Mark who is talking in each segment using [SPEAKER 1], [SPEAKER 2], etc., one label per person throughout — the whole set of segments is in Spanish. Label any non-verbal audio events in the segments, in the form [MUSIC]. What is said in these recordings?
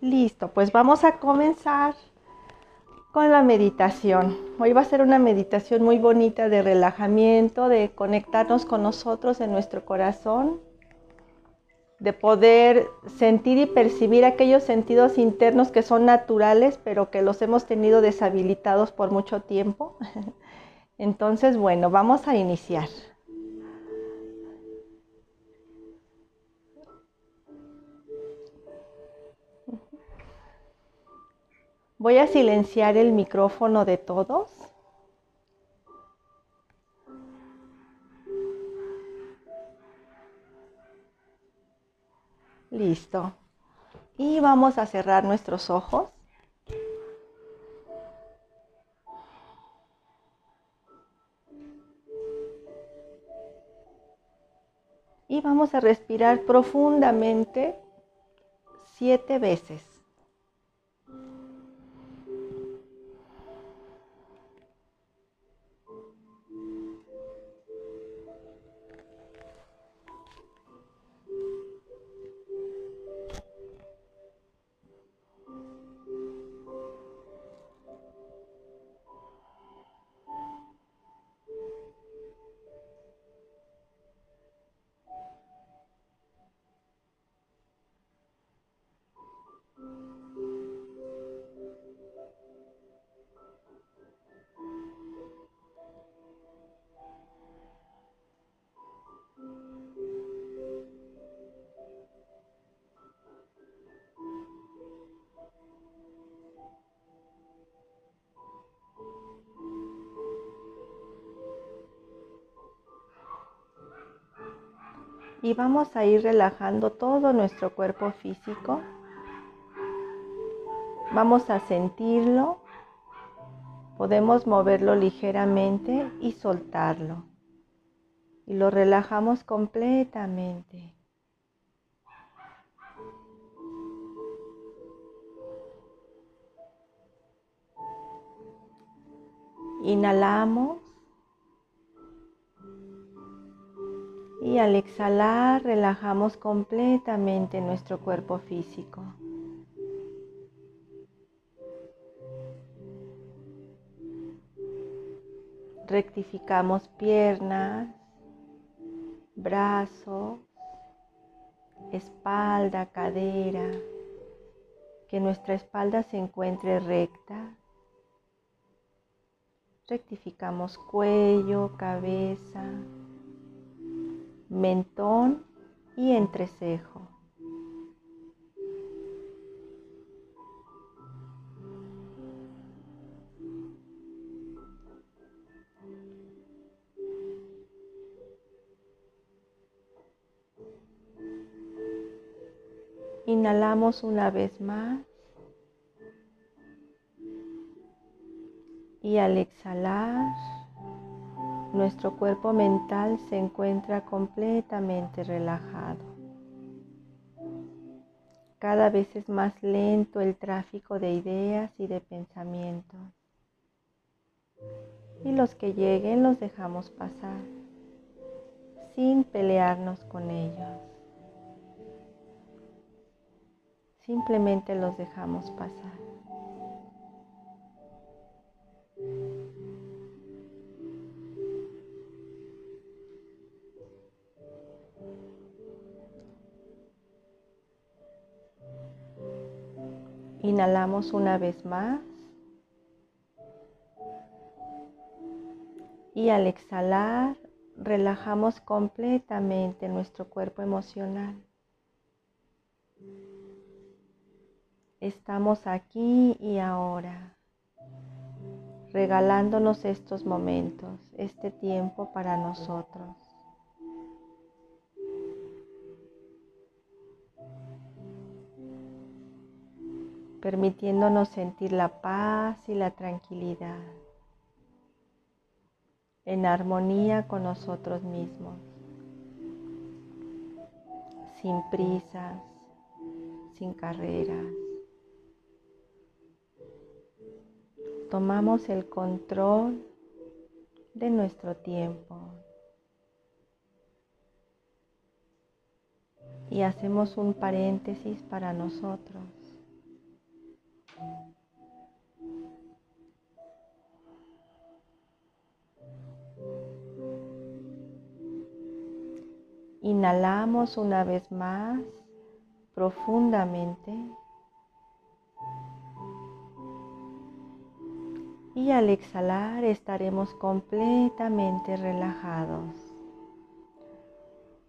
[SPEAKER 1] Listo, pues vamos a comenzar con la meditación. Hoy va a ser una meditación muy bonita de relajamiento, de conectarnos con nosotros en nuestro corazón, de poder sentir y percibir aquellos sentidos internos que son naturales, pero que los hemos tenido deshabilitados por mucho tiempo. [LAUGHS] Entonces, bueno, vamos a iniciar. Voy a silenciar el micrófono de todos. Listo. Y vamos a cerrar nuestros ojos. Y vamos a respirar profundamente siete veces. Y vamos a ir relajando todo nuestro cuerpo físico. Vamos a sentirlo, podemos moverlo ligeramente y soltarlo. Y lo relajamos completamente. Inhalamos Y al exhalar relajamos completamente nuestro cuerpo físico. Rectificamos piernas, brazos, espalda, cadera, que nuestra espalda se encuentre recta. Rectificamos cuello, cabeza, mentón y entrecejo. Inhalamos una vez más y al exhalar nuestro cuerpo mental se encuentra completamente relajado. Cada vez es más lento el tráfico de ideas y de pensamientos. Y los que lleguen los dejamos pasar sin pelearnos con ellos. Simplemente los dejamos pasar. Inhalamos una vez más. Y al exhalar, relajamos completamente nuestro cuerpo emocional. Estamos aquí y ahora, regalándonos estos momentos, este tiempo para nosotros. Permitiéndonos sentir la paz y la tranquilidad en armonía con nosotros mismos, sin prisas, sin carreras. Tomamos el control de nuestro tiempo y hacemos un paréntesis para nosotros Inhalamos una vez más profundamente. Y al exhalar estaremos completamente relajados.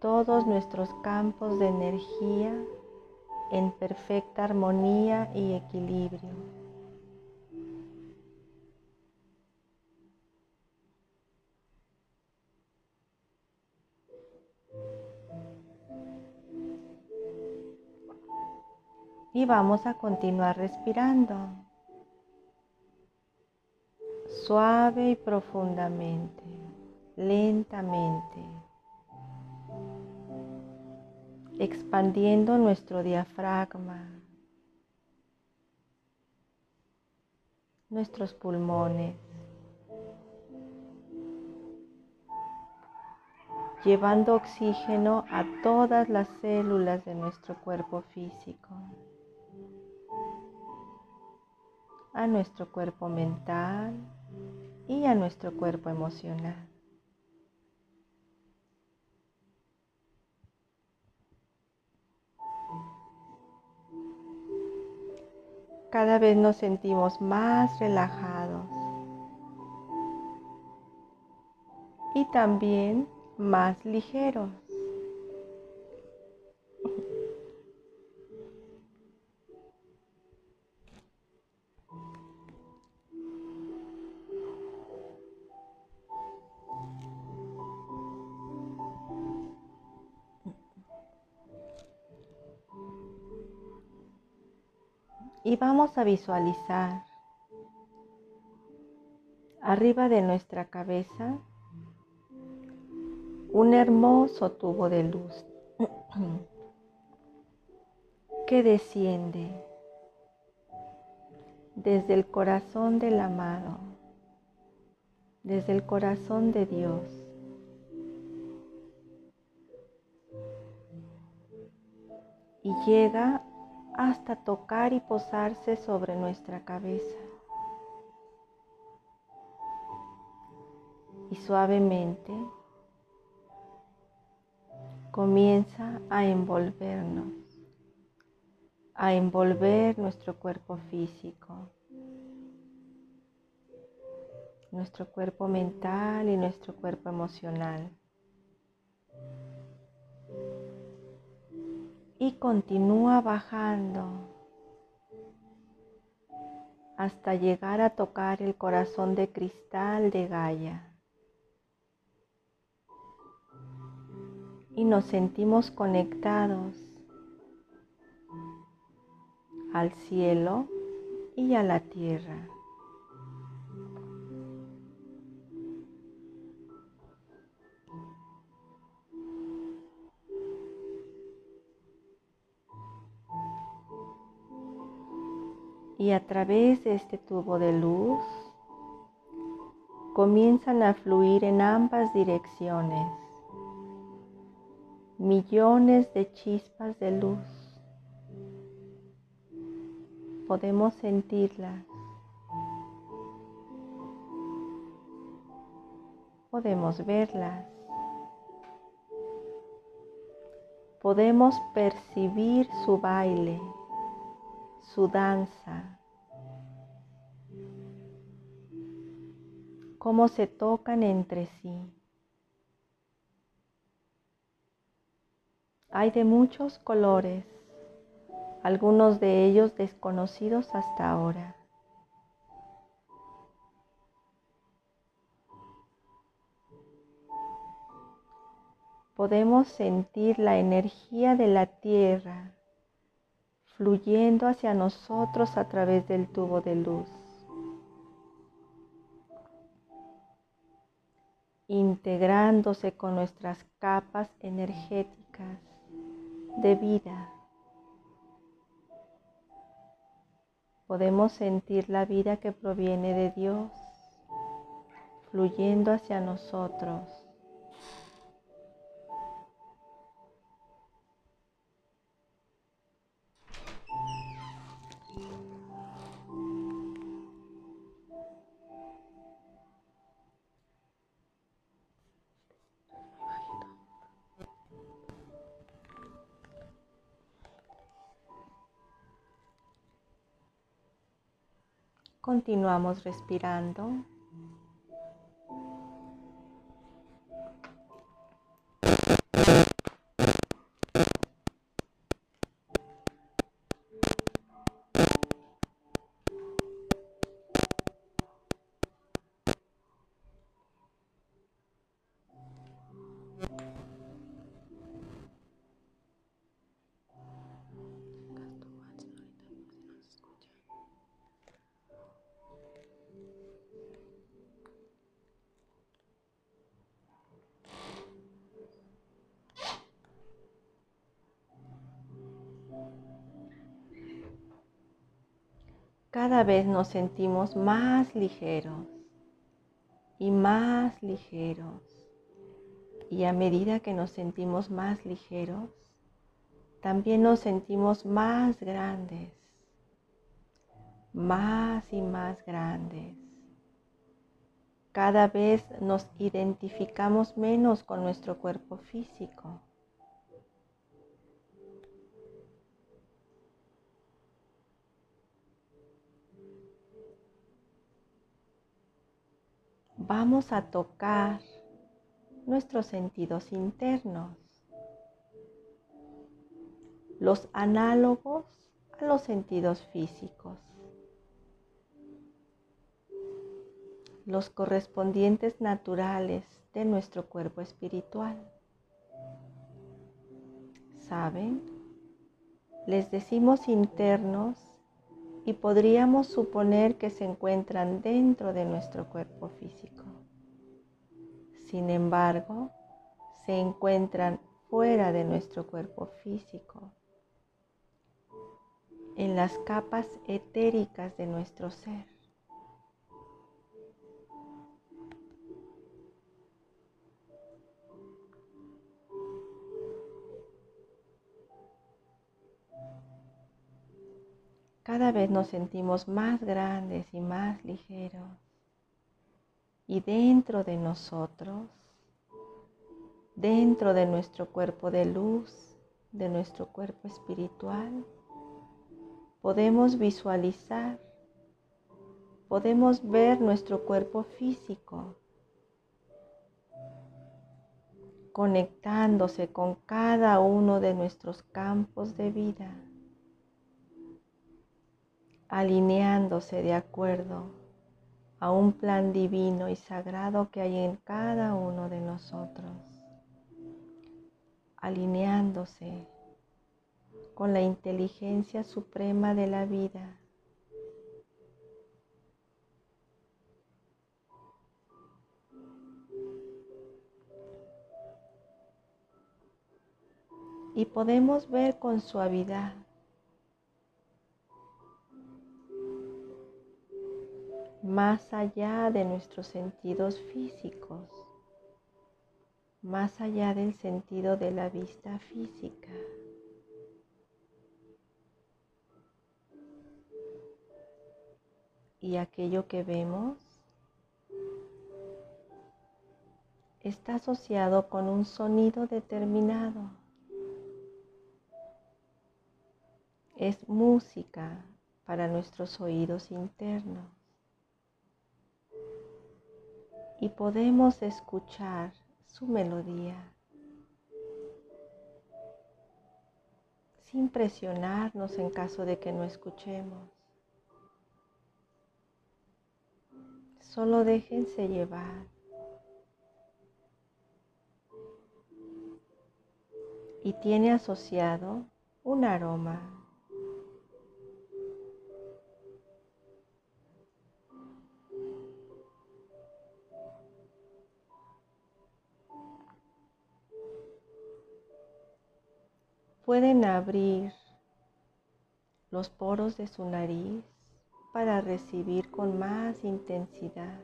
[SPEAKER 1] Todos nuestros campos de energía en perfecta armonía y equilibrio. Y vamos a continuar respirando suave y profundamente, lentamente, expandiendo nuestro diafragma, nuestros pulmones, llevando oxígeno a todas las células de nuestro cuerpo físico. a nuestro cuerpo mental y a nuestro cuerpo emocional. Cada vez nos sentimos más relajados y también más ligeros. Vamos a visualizar arriba de nuestra cabeza un hermoso tubo de luz [CLEARS THROAT] que desciende desde el corazón del amado, desde el corazón de Dios. Y llega hasta tocar y posarse sobre nuestra cabeza. Y suavemente comienza a envolvernos, a envolver nuestro cuerpo físico, nuestro cuerpo mental y nuestro cuerpo emocional. Y continúa bajando hasta llegar a tocar el corazón de cristal de Gaia. Y nos sentimos conectados al cielo y a la tierra. Y a través de este tubo de luz comienzan a fluir en ambas direcciones millones de chispas de luz. Podemos sentirlas. Podemos verlas. Podemos percibir su baile su danza, cómo se tocan entre sí. Hay de muchos colores, algunos de ellos desconocidos hasta ahora. Podemos sentir la energía de la tierra fluyendo hacia nosotros a través del tubo de luz. integrándose con nuestras capas energéticas de vida. Podemos sentir la vida que proviene de Dios fluyendo hacia nosotros Continuamos respirando. Cada vez nos sentimos más ligeros y más ligeros. Y a medida que nos sentimos más ligeros, también nos sentimos más grandes, más y más grandes. Cada vez nos identificamos menos con nuestro cuerpo físico vamos a tocar nuestros sentidos internos, los análogos a los sentidos físicos, los correspondientes naturales de nuestro cuerpo espiritual. ¿Saben? Les decimos internos y podríamos suponer que se encuentran dentro de nuestro cuerpo físico. Sin embargo, se encuentran fuera de nuestro cuerpo físico, en las capas etéricas de nuestro ser. Cada vez nos sentimos más grandes y más ligeros. Y dentro de nosotros, dentro de nuestro cuerpo de luz, de nuestro cuerpo espiritual, podemos visualizar, podemos ver nuestro cuerpo físico conectándose con cada uno de nuestros campos de vida alineándose de acuerdo a un plan divino y sagrado que hay en cada uno de nosotros, alineándose con la inteligencia suprema de la vida. Y podemos ver con suavidad más allá de nuestros sentidos físicos, más allá del sentido de la vista física. Y aquello que vemos está asociado con un sonido determinado. Es música para nuestros oídos internos. Y podemos escuchar su melodía sin presionarnos en caso de que no escuchemos. Solo déjense llevar. Y tiene asociado un aroma pueden abrir los poros de su nariz para recibir con más intensidad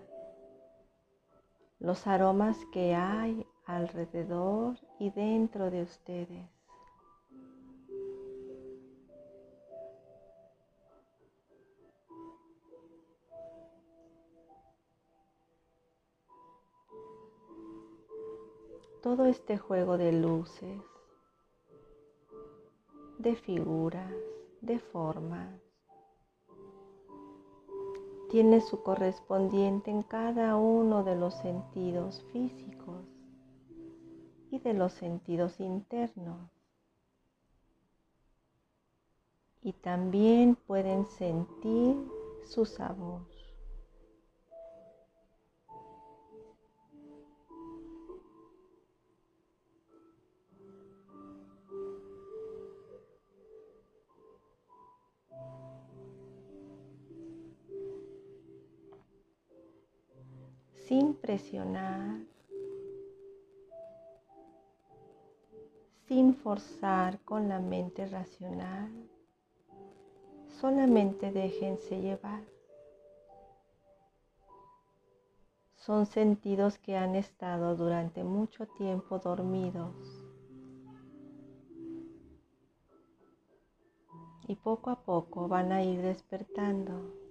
[SPEAKER 1] los aromas que hay alrededor y dentro de ustedes. Todo este juego de luces de figuras, de formas, tiene su correspondiente en cada uno de los sentidos físicos y de los sentidos internos. Y también pueden sentir su sabor. Sin presionar, sin forzar con la mente racional, solamente déjense llevar. Son sentidos que han estado durante mucho tiempo dormidos y poco a poco van a ir despertando.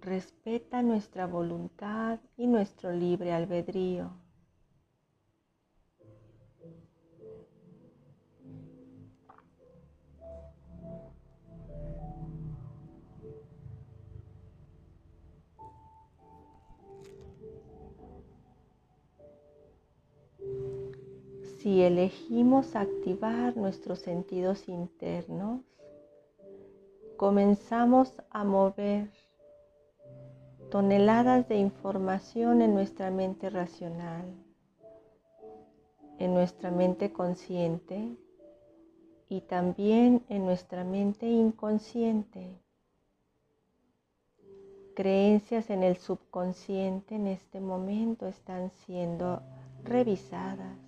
[SPEAKER 1] Respeta nuestra voluntad y nuestro libre albedrío. Si elegimos activar nuestros sentidos internos, comenzamos a mover toneladas de información en nuestra mente racional, en nuestra mente consciente y también en nuestra mente inconsciente. Creencias en el subconsciente en este momento están siendo revisadas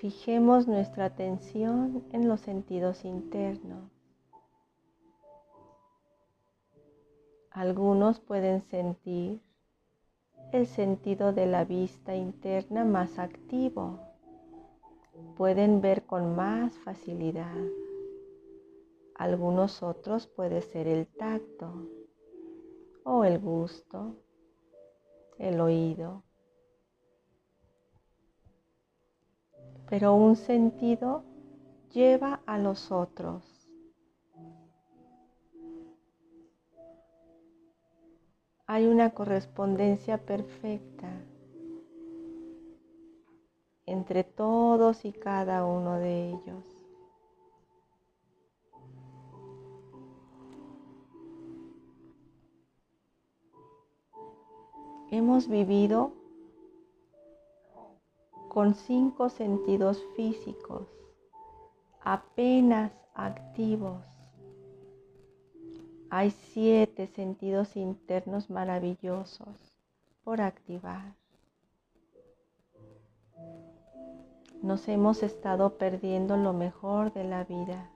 [SPEAKER 1] Fijemos nuestra atención en los sentidos internos. Algunos pueden sentir el sentido de la vista interna más activo. Pueden ver con más facilidad. Algunos otros puede ser el tacto o el gusto, el oído pero un sentido lleva a los otros. Hay una correspondencia perfecta entre todos y cada uno de ellos. Hemos vivido con cinco sentidos físicos apenas activos. Hay siete sentidos internos maravillosos por activar. Nos hemos estado perdiendo lo mejor de la vida,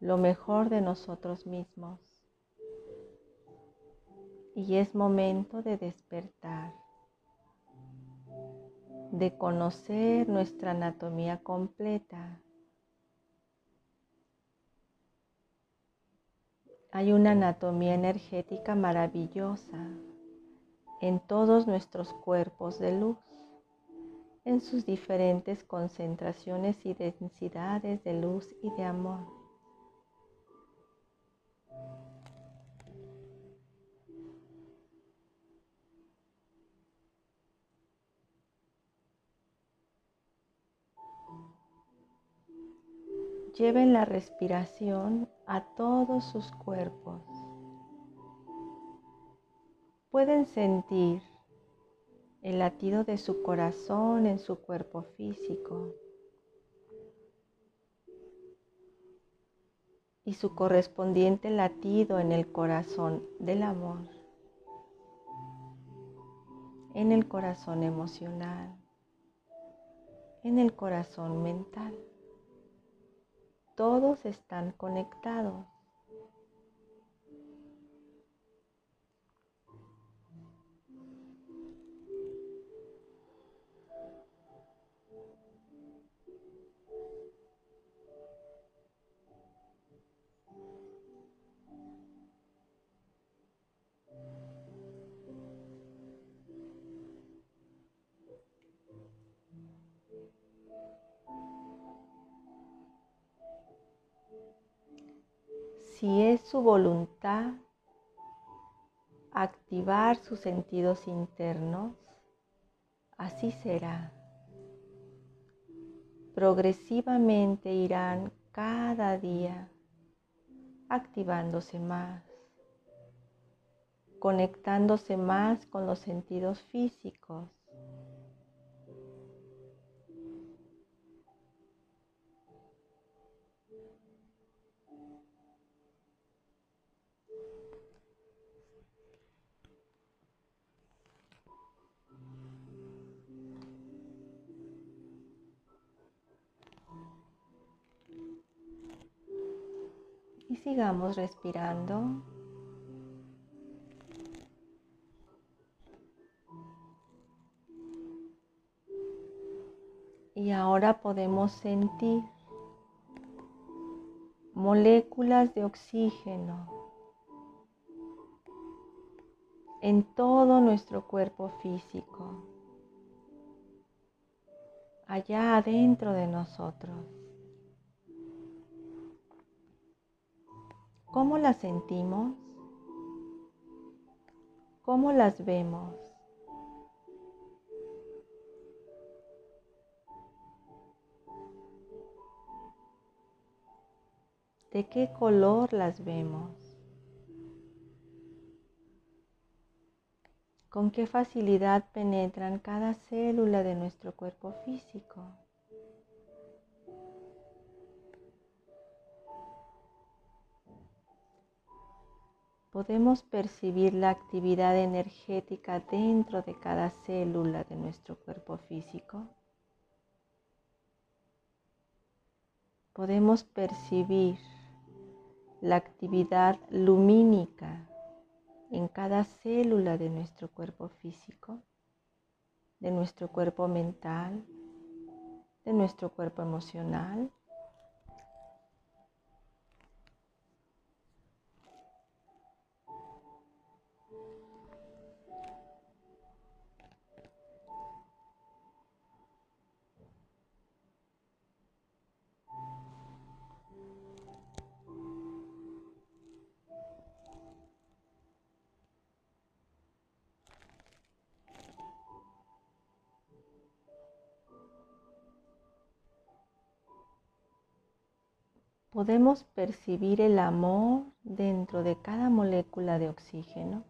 [SPEAKER 1] lo mejor de nosotros mismos. Y es momento de despertar de conocer nuestra anatomía completa. Hay una anatomía energética maravillosa en todos nuestros cuerpos de luz, en sus diferentes concentraciones y densidades de luz y de amor. Lleven la respiración a todos sus cuerpos. Pueden sentir el latido de su corazón en su cuerpo físico y su correspondiente latido en el corazón del amor, en el corazón emocional, en el corazón mental. Todos están conectados. Si es su voluntad activar sus sentidos internos, así será. Progresivamente irán cada día activándose más, conectándose más con los sentidos físicos sigamos respirando. Y ahora podemos sentir moléculas de oxígeno en todo nuestro cuerpo físico, allá adentro de nosotros. ¿Cómo las sentimos? ¿Cómo las vemos? ¿De qué color las vemos? ¿Con qué facilidad penetran cada célula de nuestro cuerpo físico? Podemos percibir la actividad energética dentro de cada célula de nuestro cuerpo físico. Podemos percibir la actividad lumínica en cada célula de nuestro cuerpo físico, de nuestro cuerpo mental, de nuestro cuerpo emocional podemos percibir el amor dentro de cada molécula de oxígeno.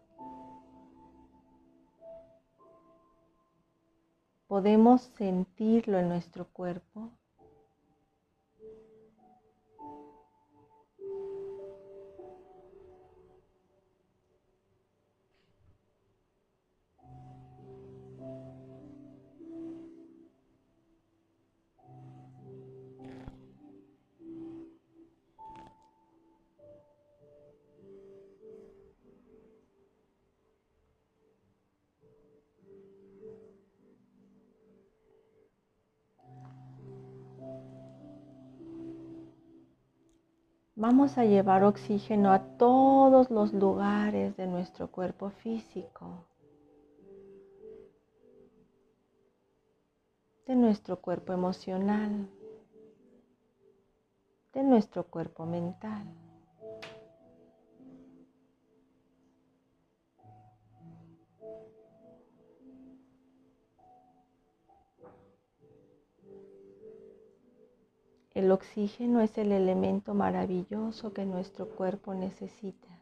[SPEAKER 1] Podemos sentirlo en nuestro cuerpo Vamos a llevar oxígeno a todos los lugares de nuestro cuerpo físico, de nuestro cuerpo emocional, de nuestro cuerpo mental. El oxígeno es el elemento maravilloso que nuestro cuerpo necesita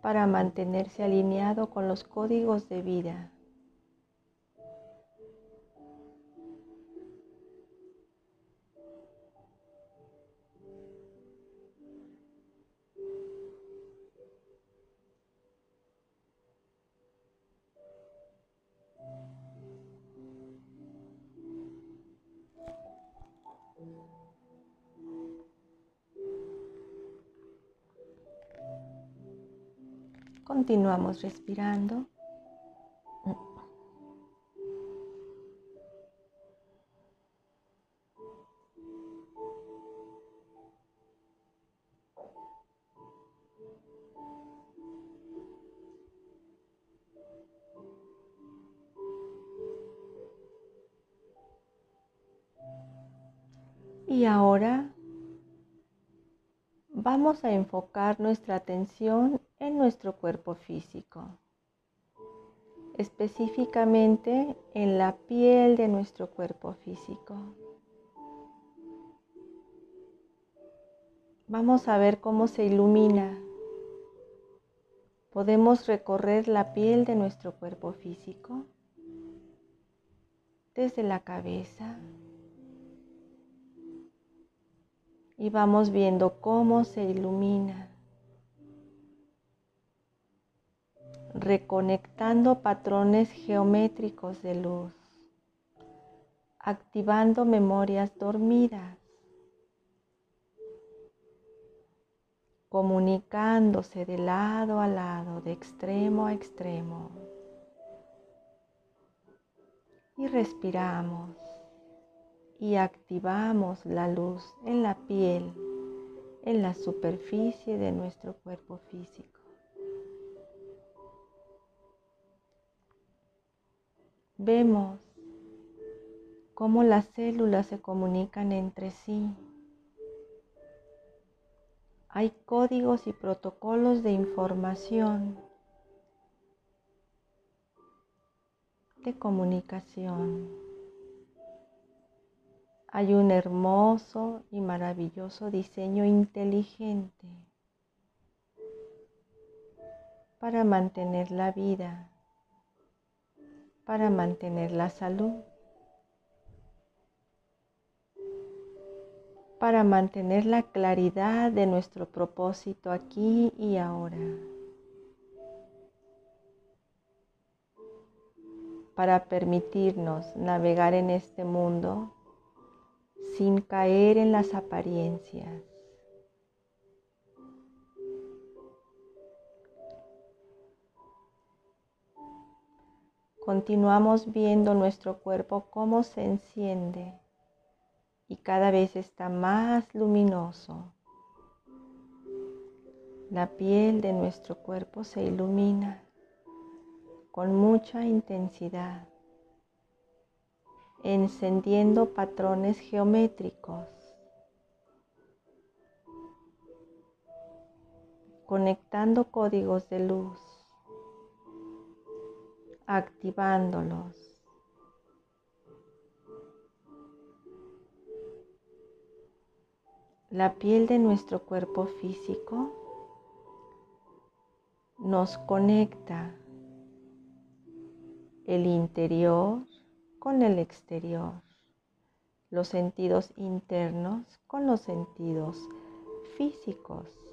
[SPEAKER 1] para mantenerse alineado con los códigos de vida Continuamos respirando. Y ahora vamos a enfocar nuestra atención en nuestro cuerpo físico, específicamente en la piel de nuestro cuerpo físico. Vamos a ver cómo se ilumina. Podemos recorrer la piel de nuestro cuerpo físico desde la cabeza y vamos viendo cómo se ilumina, reconectando patrones geométricos de luz, activando memorias dormidas, comunicándose de lado a lado, de extremo a extremo. Y respiramos y activamos la luz en la piel, en la superficie de nuestro cuerpo físico. Vemos cómo las células se comunican entre sí. Hay códigos y protocolos de información, de comunicación hay un hermoso y maravilloso diseño inteligente para mantener la vida, para mantener la salud, para mantener la claridad de nuestro propósito aquí y ahora. para permitirnos navegar en este mundo sin caer en las apariencias. Continuamos viendo nuestro cuerpo cómo se enciende y cada vez está más luminoso. La piel de nuestro cuerpo se ilumina con mucha intensidad encendiendo patrones geométricos, conectando códigos de luz, activándolos. La piel de nuestro cuerpo físico nos conecta el interior con el exterior, los sentidos internos con los sentidos físicos.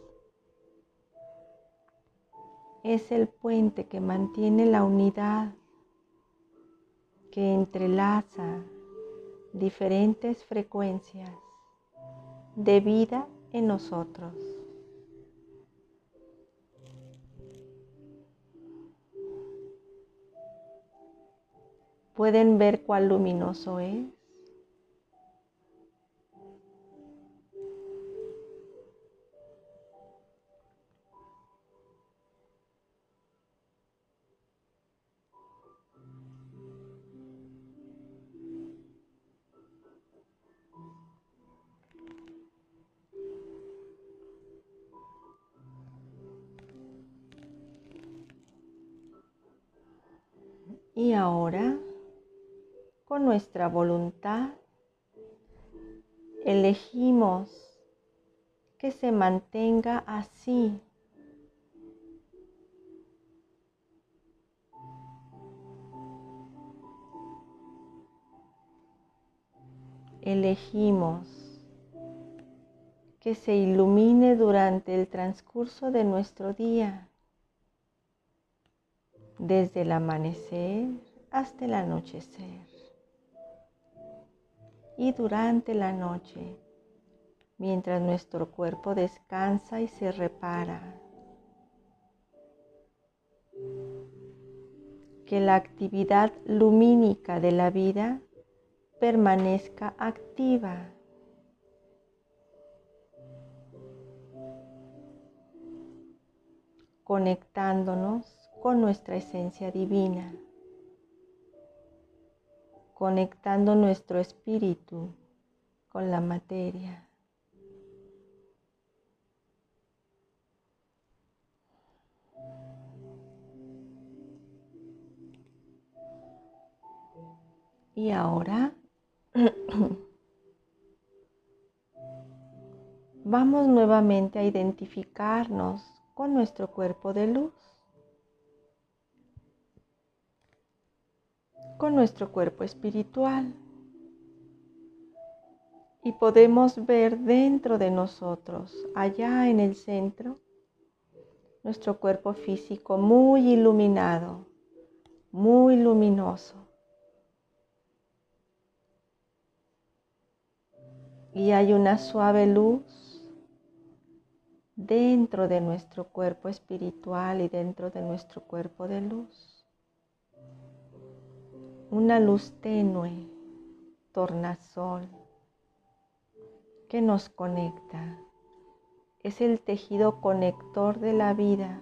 [SPEAKER 1] Es el puente que mantiene la unidad, que entrelaza diferentes frecuencias de vida en nosotros. ¿Pueden ver cuál luminoso es? Nuestra voluntad, elegimos que se mantenga así. Elegimos que se ilumine durante el transcurso de nuestro día, desde el amanecer hasta el anochecer y durante la noche, mientras nuestro cuerpo descansa y se repara. que la actividad lumínica de la vida permanezca activa. conectándonos con nuestra esencia divina, conectando nuestro espíritu con la materia. Y ahora [CLEARS THROAT] vamos nuevamente a identificarnos con nuestro cuerpo de luz, con nuestro cuerpo espiritual. Y podemos ver dentro de nosotros, allá en el centro, nuestro cuerpo físico muy iluminado, muy luminoso. y hay una suave luz dentro de nuestro cuerpo espiritual y dentro de nuestro cuerpo de luz. Una luz tenue, tornasol, que nos conecta. Es el tejido conector de la vida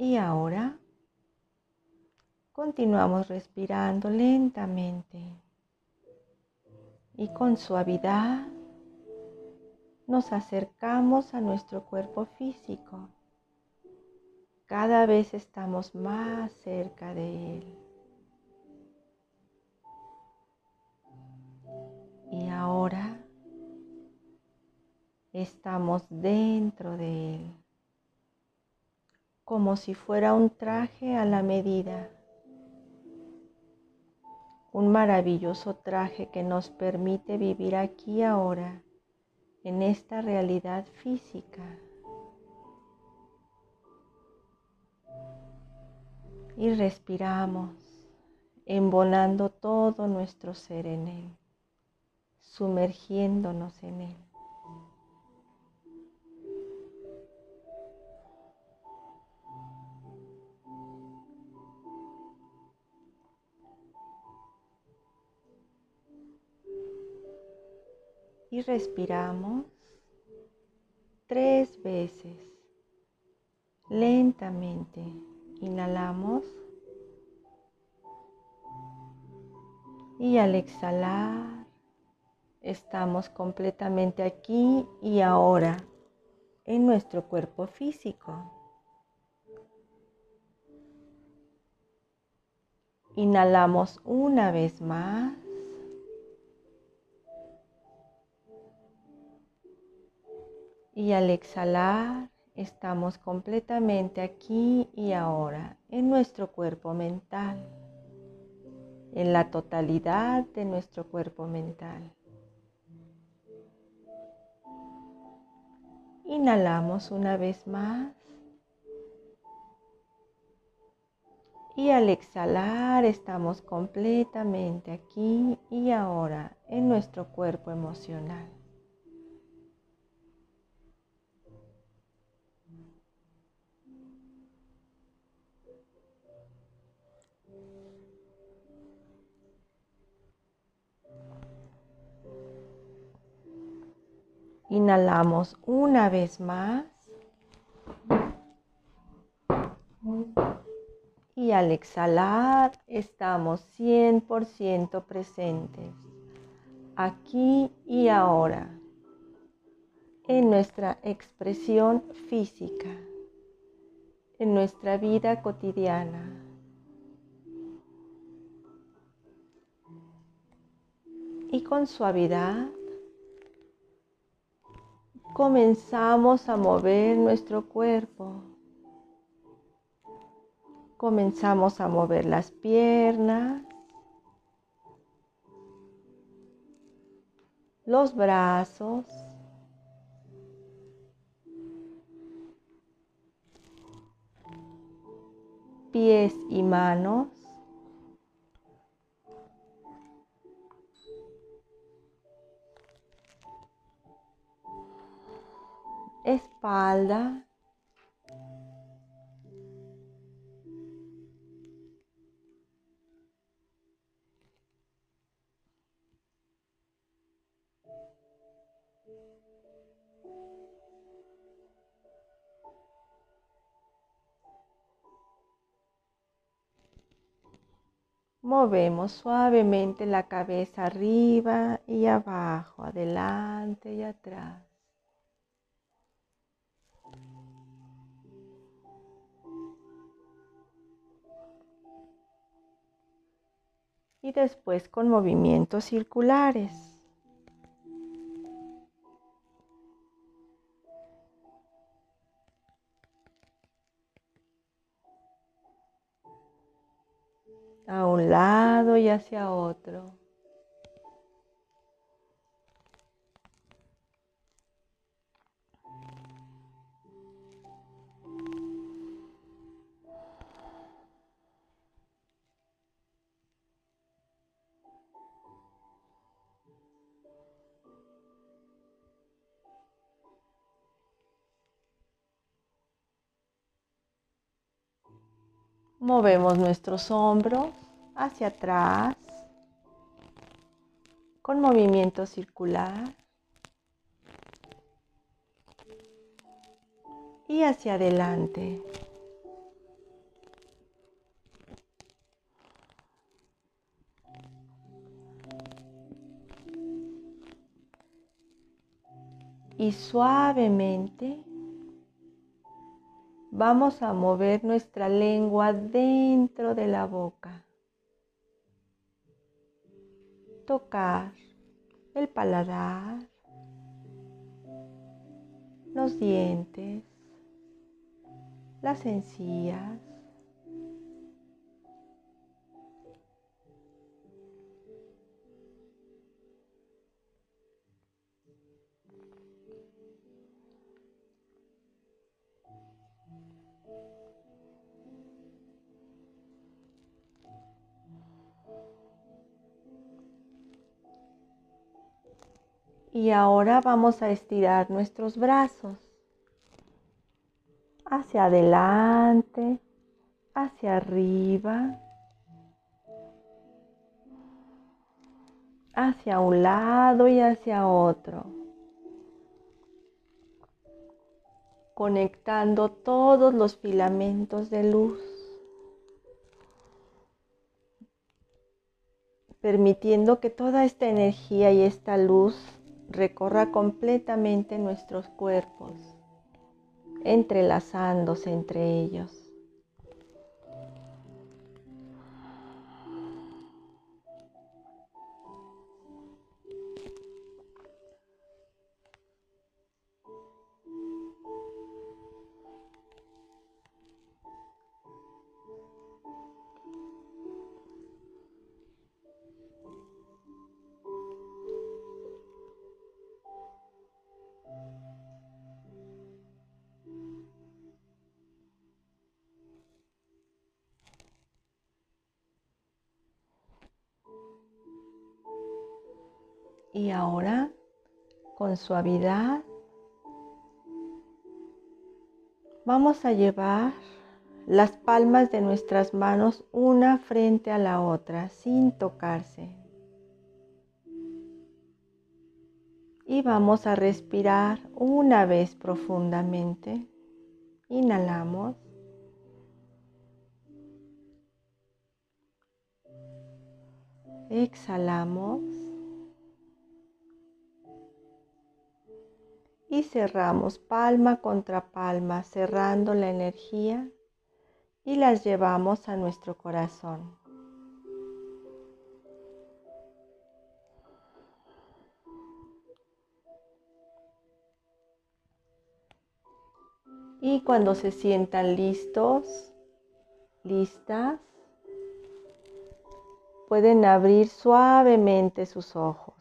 [SPEAKER 1] Y ahora continuamos respirando lentamente y con suavidad nos acercamos a nuestro cuerpo físico. Cada vez estamos más cerca de él. Y ahora estamos dentro de él como si fuera un traje a la medida, un maravilloso traje que nos permite vivir aquí ahora, en esta realidad física. Y respiramos, embonando todo nuestro ser en él, sumergiéndonos en él. Respiramos tres veces. Lentamente inhalamos y al exhalar estamos completamente aquí y ahora en nuestro cuerpo físico. Inhalamos una vez más. Y al exhalar, estamos completamente aquí y ahora en nuestro cuerpo mental, en la totalidad de nuestro cuerpo mental. Inhalamos una vez más. Y al exhalar estamos completamente aquí y ahora en nuestro cuerpo emocional. Inhalamos una vez más. Y al exhalar estamos 100% presentes, aquí y ahora, en nuestra expresión física, en nuestra vida cotidiana. Y con suavidad comenzamos a mover nuestro cuerpo. Comenzamos a mover las piernas, los brazos, pies y manos, espalda, Movemos suavemente la cabeza arriba y abajo, adelante y atrás. Y después con movimientos circulares. a un lado y hacia otro. Movemos nuestros hombros hacia atrás con movimiento circular y hacia adelante. Y suavemente vamos a mover nuestra lengua dentro de la boca. Tocar el paladar, los dientes, las encías. Y ahora vamos a estirar nuestros brazos hacia adelante, hacia arriba, hacia un lado y hacia otro, conectando todos los filamentos de luz, permitiendo que toda esta energía y esta luz recorra completamente nuestros cuerpos, entrelazándose entre ellos. Y ahora, con suavidad, vamos a llevar las palmas de nuestras manos una frente a la otra sin tocarse. Y vamos a respirar una vez profundamente. Inhalamos. Exhalamos. Y cerramos palma contra palma, cerrando la energía y las llevamos a nuestro corazón. Y cuando se sientan listos, listas, pueden abrir suavemente sus ojos.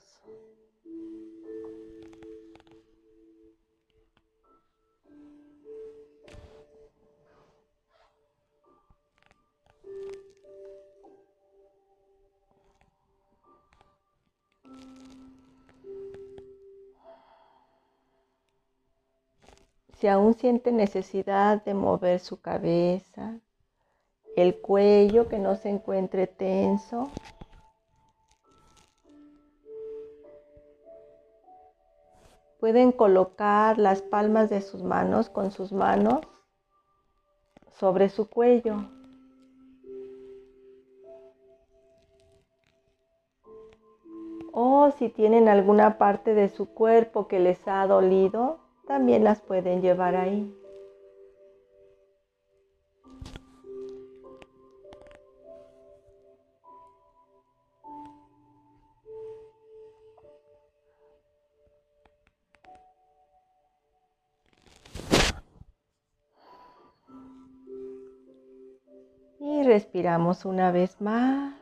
[SPEAKER 1] Si aún siente necesidad de mover su cabeza, el cuello que no se encuentre tenso, pueden colocar las palmas de sus manos con sus manos sobre su cuello. O si tienen alguna parte de su cuerpo que les ha dolido, también las pueden llevar ahí. Y respiramos una vez más.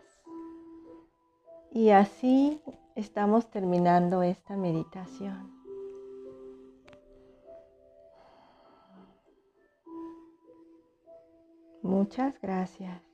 [SPEAKER 1] Y así estamos terminando esta meditación. Muchas gracias.